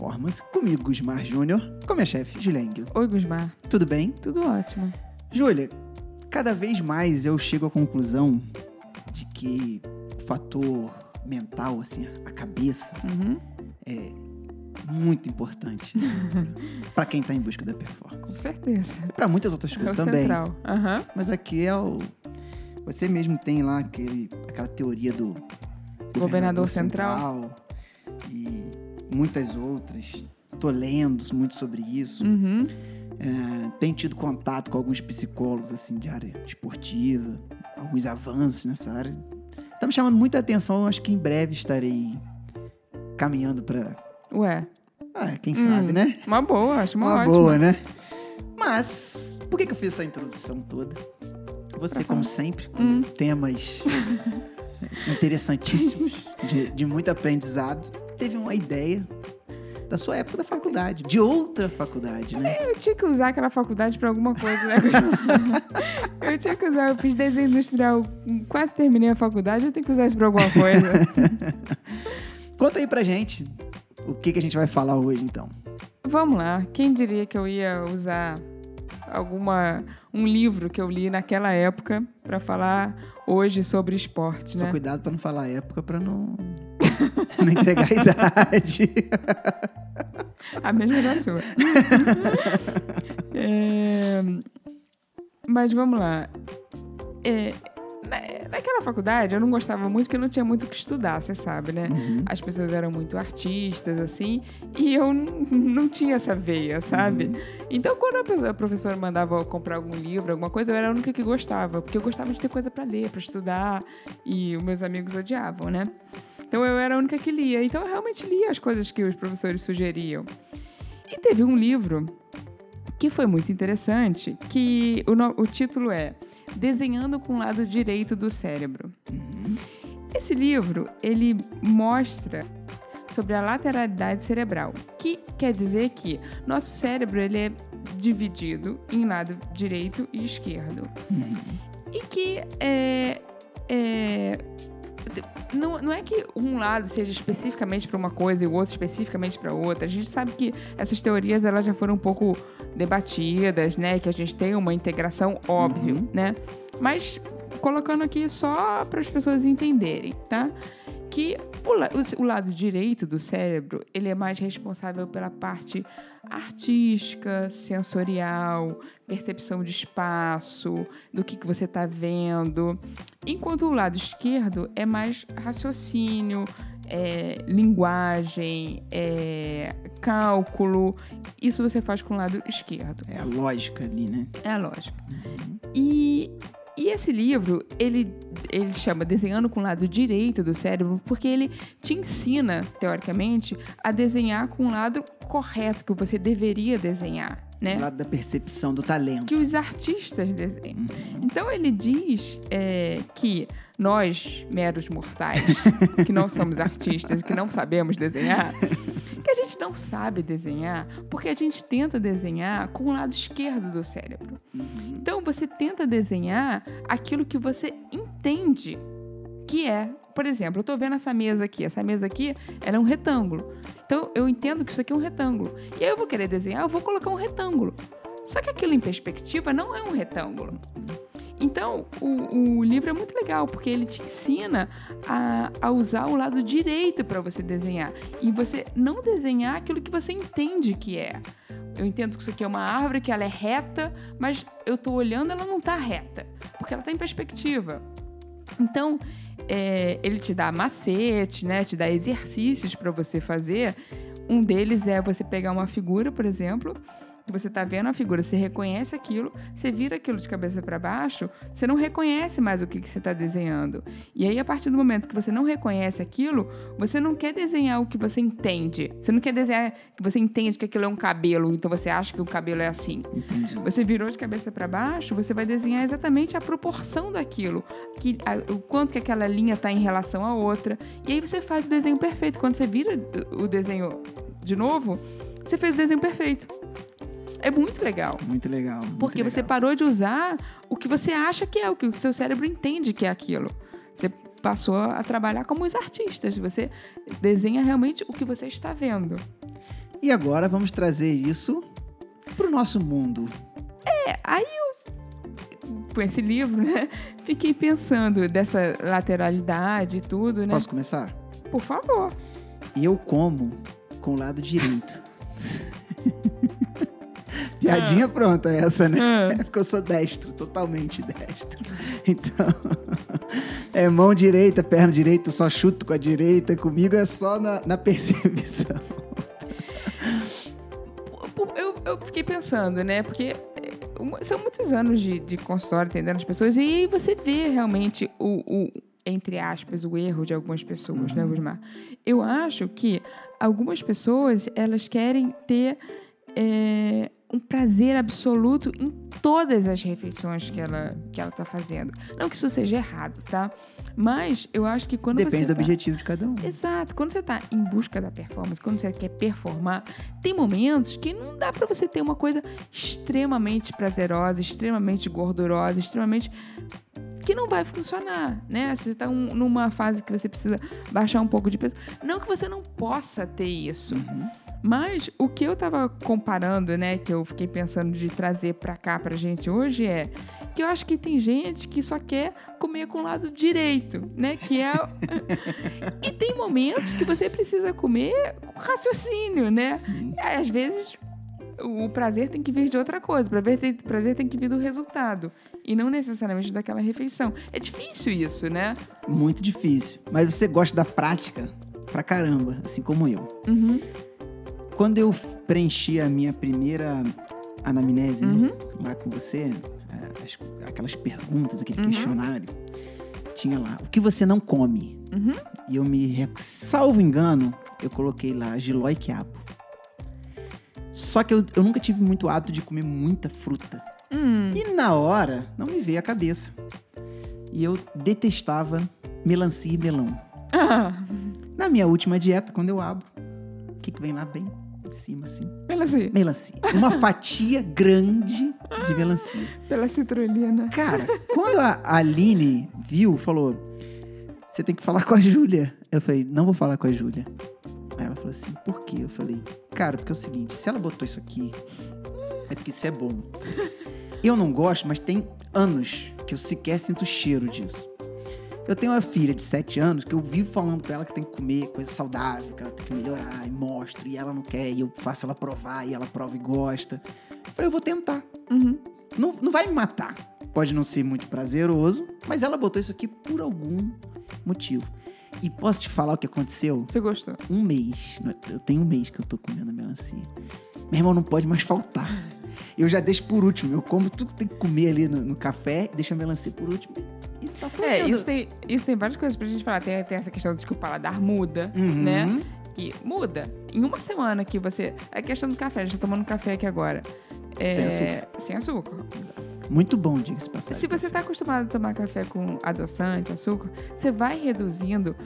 performance, comigo, Gusmar Júnior, com a minha chefe, Julia Engel. Oi, Gusmar. Tudo bem? Tudo ótimo. Júlia, cada vez mais eu chego à conclusão de que o fator mental, assim, a cabeça, Uhum. é muito importante para quem tá em busca da Com performance. certeza. E para muitas outras É coisas o também. central. Aham. Mas aqui é o. Você mesmo tem lá aquele, aquela teoria do Governador central. central e muitas outras. Tô lendo muito sobre isso. Uhum. É, tenho tido contato com alguns psicólogos assim de área esportiva, alguns avanços nessa área. Tá me chamando muita atenção. Acho que em breve estarei caminhando para, Ué, quem sabe, Hum, né? uma boa, acho uma, Uma ótima. boa, né? Mas, por que, que eu fiz essa introdução toda? Você, como sempre, com Hum. temas interessantíssimos, de, de muito aprendizado, teve uma ideia da sua época da faculdade, de outra faculdade, né? Eu tinha que usar aquela faculdade pra alguma coisa, né? eu tinha que usar, eu fiz desenho industrial, quase terminei a faculdade, eu tenho que usar isso pra alguma coisa. Conta aí pra gente o que, que a gente vai falar hoje, então. Vamos lá, quem diria que eu ia usar alguma um livro que eu li naquela época pra falar hoje sobre esporte, Só né? cuidado pra não falar época, pra não, não entregar a idade. A mesma da sua. É, Mas vamos lá. É, na- Naquela faculdade eu não gostava muito porque eu não tinha muito o que estudar, você sabe, né? Uhum. As pessoas eram muito artistas, assim, e eu não tinha essa veia, sabe? Então, quando a professora mandava eu comprar algum livro, alguma coisa, eu era a única que gostava, porque eu gostava de ter coisa para ler, para estudar, e os meus amigos odiavam, né? Então, eu era a única que lia. Então, eu realmente lia as coisas que os professores sugeriam. E teve um livro que foi muito interessante, que o, o título é Desenhando com o lado direito do cérebro. Esse livro, ele mostra sobre a lateralidade cerebral, que quer dizer que nosso cérebro ele é dividido em lado direito e esquerdo. E que é, é, não, não é que um lado seja especificamente para uma coisa e o outro especificamente para outra. A gente sabe que essas teorias elas já foram um pouco debatidas, né? Que a gente tem uma integração óbvio, Uhum. né? Mas colocando aqui só para as pessoas entenderem, tá? Que o, o- o lado direito do cérebro ele é mais responsável pela parte artística, sensorial, percepção de espaço, do que, que você está vendo, enquanto o lado esquerdo é mais raciocínio, é, linguagem, é, cálculo. Isso você faz com o lado esquerdo. É a lógica ali, né? É a lógica. E, e esse livro, ele, ele chama Desenhando com o Lado Direito do Cérebro, porque ele te ensina, teoricamente, a desenhar com o lado correto que você deveria desenhar, né? Do lado da percepção do talento. Que os artistas desenham. Uhum. Então ele diz é, que nós, meros mortais, que não somos artistas, que não sabemos desenhar, que a gente não sabe desenhar porque a gente tenta desenhar com o lado esquerdo do cérebro. Uhum. Então você tenta desenhar aquilo que você entende que é. Por exemplo, eu tô vendo essa mesa aqui. Essa mesa aqui, ela é um retângulo. Então eu entendo que isso aqui é um retângulo. E aí eu vou querer desenhar, eu vou colocar um retângulo. Só que aquilo em perspectiva não é um retângulo. Então, o, o livro é muito legal, porque ele te ensina a, a usar o lado direito para você desenhar. E você não desenhar aquilo que você entende que é. Eu entendo que isso aqui é uma árvore, que ela é reta, mas eu tô olhando, ela não tá reta, porque ela tá em perspectiva. Então, é, ele te dá macete, né? Te dá exercícios para você fazer. Um deles é você pegar uma figura, por exemplo, você tá vendo a figura, você reconhece aquilo, você vira aquilo de cabeça para baixo, você não reconhece mais o que, que você está desenhando. E aí, a partir do momento que você não reconhece aquilo, você não quer desenhar o que você entende. Você não quer desenhar que você entende que aquilo é um cabelo, então você acha que o cabelo é assim. Entendi. Você virou de cabeça para baixo, você vai desenhar exatamente a proporção daquilo, que, a- o quanto que aquela linha está em relação à outra. E aí você faz o desenho perfeito. Quando você vira o desenho de novo, você fez o desenho perfeito. É muito legal. Muito legal. muito Porque você legal. parou de usar o que você acha que é, o que o seu cérebro entende que é aquilo. Você passou a trabalhar como os artistas. Você desenha realmente o que você está vendo. E agora vamos trazer isso pro nosso mundo. É, aí eu, com esse livro, né, fiquei pensando dessa lateralidade e tudo, né? Posso começar? Por favor. E eu como com o lado direito. Piadinha pronta essa, né? É porque eu sou destro, totalmente destro. Então, é mão direita, perna direita, só chuto com a direita. Comigo é só na, na percepção. Eu, eu fiquei pensando, né? Porque é, são muitos anos de, de consultório atendendo as pessoas e aí você vê realmente o, o, entre aspas, o erro de algumas pessoas, né, Gusmar? Eu acho que algumas pessoas, elas querem ter é, um prazer absoluto em todas as refeições que ela, que ela tá fazendo. Não que isso seja errado, tá? Mas eu acho que quando Depende você do tá- objetivo de cada um. Exato. Quando você está em busca da performance, quando você quer performar, tem momentos que não dá para você ter uma coisa extremamente prazerosa, extremamente gordurosa, extremamente que não vai funcionar, né? Se você está numa fase que você precisa baixar um pouco de peso, não que você não possa ter isso, Uhum. Mas o que eu tava comparando, né, que eu fiquei pensando de trazer pra cá pra gente hoje é que eu acho que tem gente que só quer comer com o lado direito, né, que é E tem momentos que você precisa comer com raciocínio, né? Sim. Às vezes o prazer tem que vir de outra coisa, o prazer tem, prazer tem que vir do resultado e não necessariamente daquela refeição. É difícil isso, né? Muito difícil. Mas você gosta da prática pra caramba, assim como eu. Uhum, Quando eu preenchi a minha primeira anamnese né, uhum, lá com você, é, as- aquelas perguntas, aquele Uhum. questionário, tinha lá, o que você não come? uhum. E eu me, salvo engano, eu coloquei lá giló e quiabo. Só que eu, eu nunca tive muito hábito de comer muita fruta. Hum, E na hora, não me veio a cabeça. E eu detestava melancia e melão. ah, Na minha última dieta, quando eu abro, o que, que vem lá bem em cima, assim? pela, ci- Melancia. Uma fatia grande de melancia. pela citrulina. Cara, quando a Aline viu, falou: Você tem que falar com a Júlia. Eu falei: Não vou falar com a Júlia. Aí ela falou assim: Por quê? Eu falei: Cara, porque é o seguinte: se ela botou isso aqui, é porque isso é bom. Eu não gosto, mas tem anos que eu sequer sinto o cheiro disso. Eu tenho uma filha de 7 anos que eu vivo falando pra ela que tem que comer coisa saudável, que ela tem que melhorar, e mostro, e ela não quer, e eu faço ela provar, e ela prova e gosta. Eu falei, eu vou tentar. Uhum. Não, não vai me matar. Pode não ser muito prazeroso, mas ela botou isso aqui por algum motivo. E posso te falar o que aconteceu? Você gostou? Um mês. Eu tenho um mês que eu tô comendo melancia. Meu irmão, não pode mais faltar. Eu já deixo por último. Eu como tudo que tem que comer ali no, no café, deixo a melancia por último tá fluindo. É, isso tem, isso tem várias coisas pra gente falar. Tem, tem essa questão de que o paladar muda, Uhum. né? Que muda. Em uma semana que você. A questão do café, a gente tá tomando café aqui agora. É, Sem açúcar. Sem açúcar. Muito bom, diga-se passagem. Se você tá acostumado a tomar café com adoçante, açúcar, você vai reduzindo.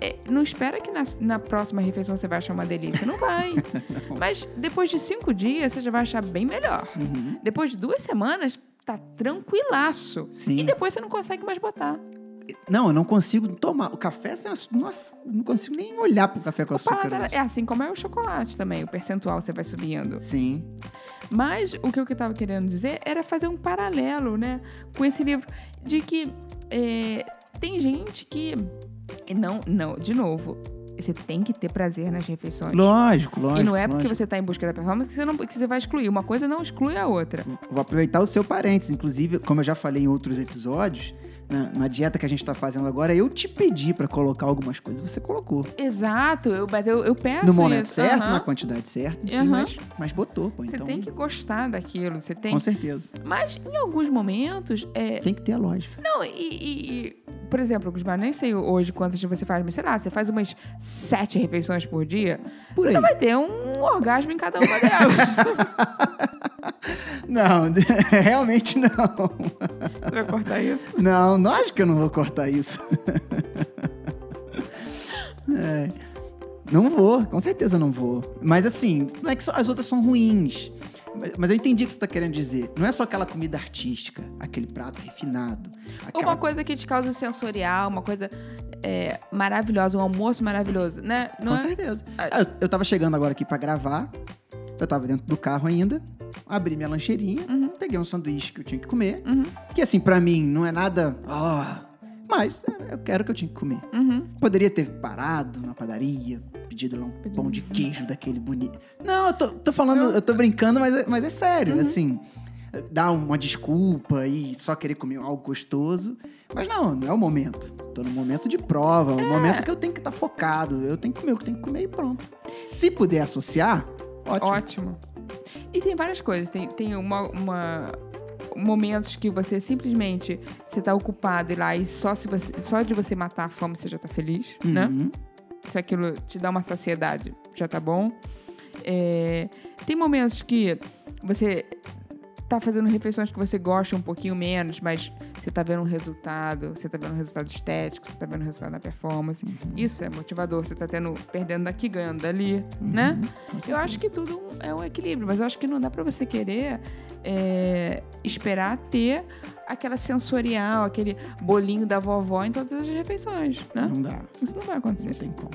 É, não espera que na, na próxima refeição você vai achar uma delícia. Não vai. Mas depois de cinco dias, você já vai achar bem melhor. Uhum. Depois de duas semanas, tá tranquilaço. Sim. E depois você não consegue mais botar. Não, eu não consigo tomar. O café sem açúcar. Nossa, não consigo nem olhar pro café com O açúcar. paladar hoje. é assim como é o chocolate também, o percentual você vai subindo. Sim. Mas o que eu estava querendo dizer era fazer um paralelo, né, com esse livro de que é, tem gente que não, não, de novo, você tem que ter prazer nas refeições. Lógico, lógico. e não é porque lógico. você está em busca da performance que você, não, que você vai excluir. Uma coisa não exclui a outra. Vou aproveitar o seu parênteses. Inclusive, como eu já falei em outros episódios, na, na dieta que a gente tá fazendo agora, eu te pedi pra colocar algumas coisas, você colocou. Exato, eu, mas eu, eu peço no momento isso. certo, aham. na quantidade certa, enfim, Aham. mas, mas botou, pô. Você Então, tem que gostar daquilo, você tem. com certeza. Mas em alguns momentos, é, Tem que ter a lógica. Não, e, e- e, por exemplo, Gusmar, nem sei hoje quantas você faz, mas sei lá, você faz umas sete refeições por dia, Por você vai ter um orgasmo em cada uma delas. Não, realmente não. você vai cortar isso? Não, lógico que eu não vou cortar isso. É. Não vou, com certeza não vou. Mas assim, não é que as outras são ruins. Mas- eu entendi o que você está querendo dizer. Não é só aquela comida artística, aquele prato refinado. Aquela... uma coisa que te causa sensorial, uma coisa. é, maravilhosa, um almoço maravilhoso, né? Não Com é? certeza. Ah. Ah, eu, eu tava chegando agora aqui pra gravar. Eu tava dentro do carro ainda. Abri minha lancheirinha. Uhum. Peguei um sanduíche que eu tinha que comer. Uhum, Que assim, pra mim, não é nada. ó, mas é, eu quero o que eu tinha que comer. uhum. Poderia ter parado na padaria, pedido lá um Pedido pão de um- queijo daquele bonito. Não, eu tô, tô falando, Não. eu tô brincando, mas, é- mas é sério. Uhum. Assim, dar uma desculpa e só querer comer algo gostoso. Mas não, não é o momento. Tô no momento de prova, é o momento que eu tenho que estar focado. Eu tenho que comer o que tenho que comer e pronto. Se puder associar, ótimo. Ótimo. E tem várias coisas. Tem, tem uma, uma- momentos que você simplesmente você tá ocupado e lá e só, se você, só de você matar a fome você já tá feliz, né? Uhum. Se aquilo te dá uma saciedade, já tá bom. É, tem momentos que você tá fazendo refeições que você gosta um pouquinho menos, mas você tá vendo um resultado, você tá vendo um resultado estético, você tá vendo um resultado na performance. Isso é motivador, você tá tendo, perdendo daqui, ganhando dali, né? Com Eu acho que tudo é um equilíbrio, mas eu acho que não dá pra você querer é, esperar ter aquela sensorial, aquele bolinho da vovó em todas as refeições, né? Não dá. Isso não vai Não acontecer. tem como.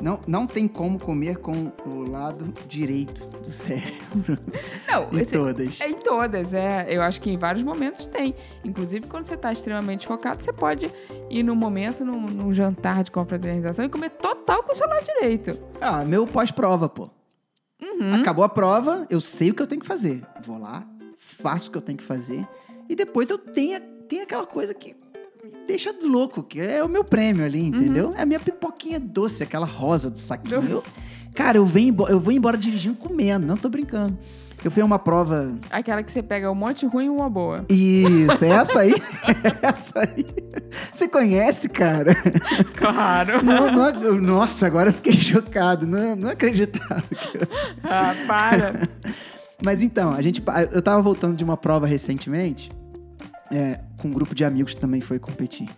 Não, não tem como comer com o lado direito do cérebro. Não, em esse- todas. é em todas, é. Eu acho que em vários momentos tem. Inclusive, quando você tá extremamente focado, você pode ir num momento, num, num jantar de confraternização e comer total com o seu lado direito. Ah, meu pós-prova, pô. Uhum. Acabou a prova, eu sei o que eu tenho que fazer. Vou lá, faço o que eu tenho que fazer. E depois eu tenho, tenho aquela coisa que deixa louco, que é o meu prêmio ali, entendeu? É a minha pipoquinha doce, aquela rosa do saquinho. Eu- cara, eu, venho, eu vou embora dirigindo comendo, não tô brincando. Eu fui a uma prova. Aquela que você pega um monte ruim e uma boa. Isso, é essa aí. essa aí. Você conhece, cara? Claro. Não, não ac- nossa, agora eu fiquei chocado. Não, não acreditava. eu- ah, para. Mas então, a gente, eu tava voltando de uma prova recentemente, é, com um grupo de amigos que também foi competir.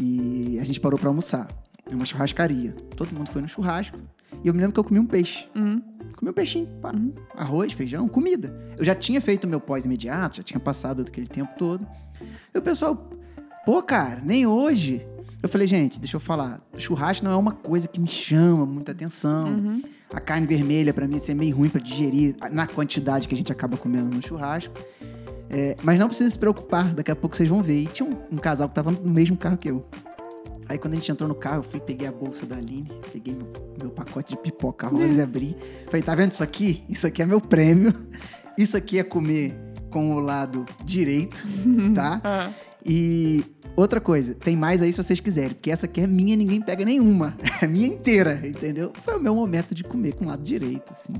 E a gente parou pra almoçar. É uma churrascaria. Todo mundo foi no churrasco. E eu me lembro que eu comi um peixe. Hum. Comi um peixinho, pá. Uhum. Arroz, feijão, comida. Eu já tinha feito meu pós-imediato, já tinha passado aquele tempo todo. E o pessoal, pô, cara, nem hoje. Eu falei, gente, deixa eu falar. Churrasco não é uma coisa que me chama muita atenção. Uhum. A carne vermelha, pra mim, é meio ruim pra digerir na quantidade que a gente acaba comendo no churrasco. É, mas não precisa se preocupar, daqui a pouco vocês vão ver. E tinha um, um casal que tava no mesmo carro que eu. Aí quando a gente entrou no carro, eu fui, peguei a bolsa da Aline, peguei meu, meu pacote de pipoca rosa e abri. Falei, tá vendo isso aqui? Isso aqui é meu prêmio. Isso aqui é comer com o lado direito, tá? Ah. E outra coisa, tem mais aí se vocês quiserem, porque essa aqui é minha, ninguém pega nenhuma. É minha inteira, entendeu? Foi o meu momento de comer com o lado direito, assim.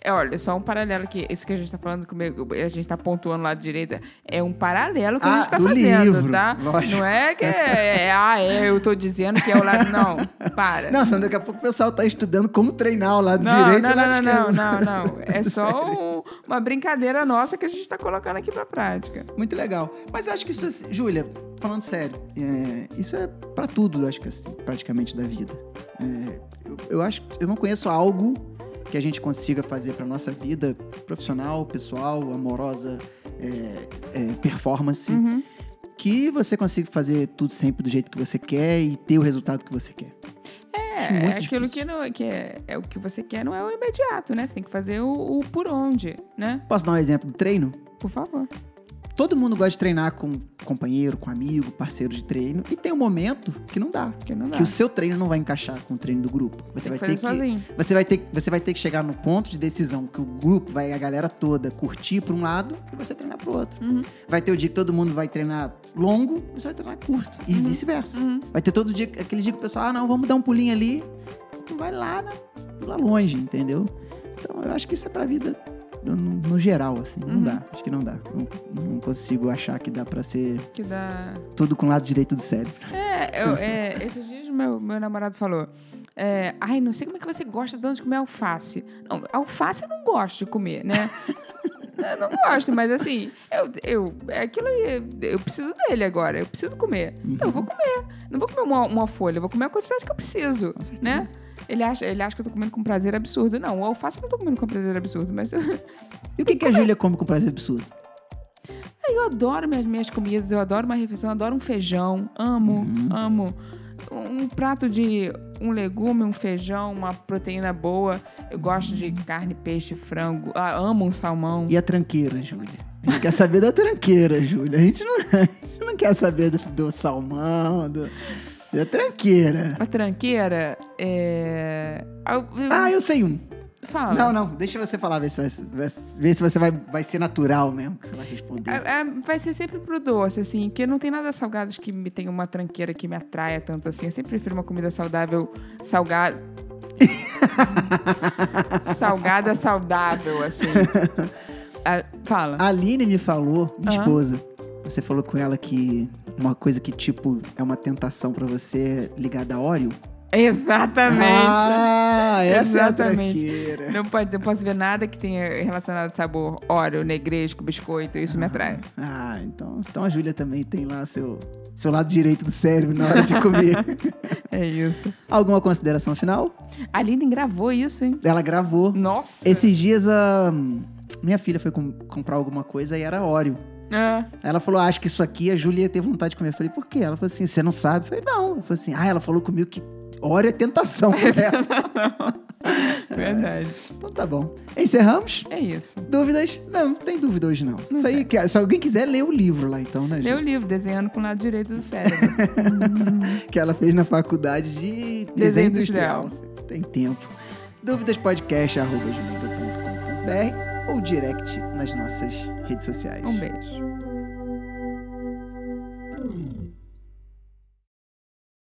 É, olha, só um paralelo aqui. Isso que a gente tá falando, comigo, a gente tá pontuando o lado direito, é um paralelo que a Ah, gente tá do fazendo, livro, tá? lógico. Não é que é, é, ah, é, eu tô dizendo que é o lado. Não, para. Não, Sandra, daqui a pouco o pessoal tá estudando como treinar o lado Não, direito não, e o lado não, não, esquerdo. não, não. É só um- uma brincadeira nossa que a gente tá colocando aqui pra prática. Muito legal. Mas eu acho que isso, é, Júlia, falando sério, é, isso é pra tudo, eu acho que assim, praticamente da vida. É, eu, eu acho eu não conheço algo que a gente consiga fazer pra nossa vida profissional, pessoal, amorosa, é, é, performance, Uhum. que você consiga fazer tudo sempre do jeito que você quer e ter o resultado que você quer. É, é aquilo difícil. que, não, que é, é o que você quer, não é o imediato, né? Você tem que fazer o, o por onde, né? Posso dar um exemplo do treino? Por favor. Todo mundo gosta de treinar com companheiro, com amigo, parceiro de treino. E tem um momento que não dá. Porque não dá. Que o seu treino não vai encaixar com o treino do grupo. Você tem vai que ter que sozinho. você vai ter você vai ter que chegar no ponto de decisão que o grupo vai a galera toda curtir para um lado e você treinar pro outro. Uhum. Vai ter o dia que todo mundo vai treinar longo, você vai treinar curto e Uhum. vice-versa. Uhum. Vai ter todo dia aquele dia que o pessoal, ah, não, vamos dar um pulinho ali. Tu vai lá, né, lá longe, entendeu? Então, eu acho que isso é pra vida no, no geral, assim. Não Uhum. dá. Acho que não dá. Não, não consigo achar que dá pra ser Que dá. tudo com o lado direito do cérebro. É, eu, é, esses dias meu, meu namorado falou. é, Ai, não sei como é que você gosta tanto de comer alface. Não, alface eu não gosto de comer, né? eu não gosto, mas assim, eu, eu, aquilo eu preciso dele agora, eu preciso comer. Então eu vou comer. Não vou comer uma, uma folha, eu vou comer a quantidade que eu preciso, né? Ele acha, ele acha que eu tô comendo com prazer absurdo. Não, o alface eu não tô comendo com prazer absurdo, mas E o que, que a Júlia come com prazer absurdo? eu adoro minhas, minhas comidas, eu adoro uma refeição, eu adoro um feijão, amo, Uhum. amo. um prato de um legume, um feijão, uma proteína boa. Eu gosto de carne, peixe, frango. Ah, amo um salmão. E a tranqueira, Júlia? A gente quer saber da tranqueira, Júlia. A gente não, a gente não quer saber do, do salmão, do, da tranqueira. A tranqueira é. Ah, eu sei um. Fala. Não, não, deixa você falar, ver se, vai, ver se você vai, vai ser natural mesmo que você vai responder. É- é- vai ser sempre pro doce, assim, porque não tem nada salgado que me tenha uma tranqueira que me atraia tanto assim. Eu sempre prefiro uma comida saudável, salgada. salgada, saudável, assim. Ah, fala. A Aline me falou, minha Aham. esposa, você falou com ela que uma coisa que, tipo, é uma tentação pra você ligada a óleo. Exatamente. Ah, essa Exatamente. é a tranqueira. Não pode, não posso ver nada que tenha relacionado a sabor óleo, negresco, biscoito, isso me atrai. Ah, então, então a Júlia também tem lá seu, seu lado direito do cérebro na hora de comer. É isso. Alguma consideração final? A Aline gravou isso, hein? Ela gravou. Nossa! Esses dias a minha filha foi com- comprar alguma coisa e era óleo. Aí ela falou, ah, acho que isso aqui a Júlia teve vontade de comer. Eu falei, por quê? Ela falou assim, você não sabe? Eu falei, não. Ela falou assim, ah, ela falou comigo que óleo é tentação ela. verdade. então tá bom. Encerramos? É isso. Dúvidas? Não, não tem dúvida hoje não. Isso aí, que- se alguém quiser ler o livro lá então, né, Lê o Júlia? livro, desenhando com o lado direito do cérebro. Que ela fez na faculdade de desenho, Desenho industrial. industrial. Tem tempo. Dúvidaspodcast.com.br ou direct nas nossas redes sociais. Um beijo.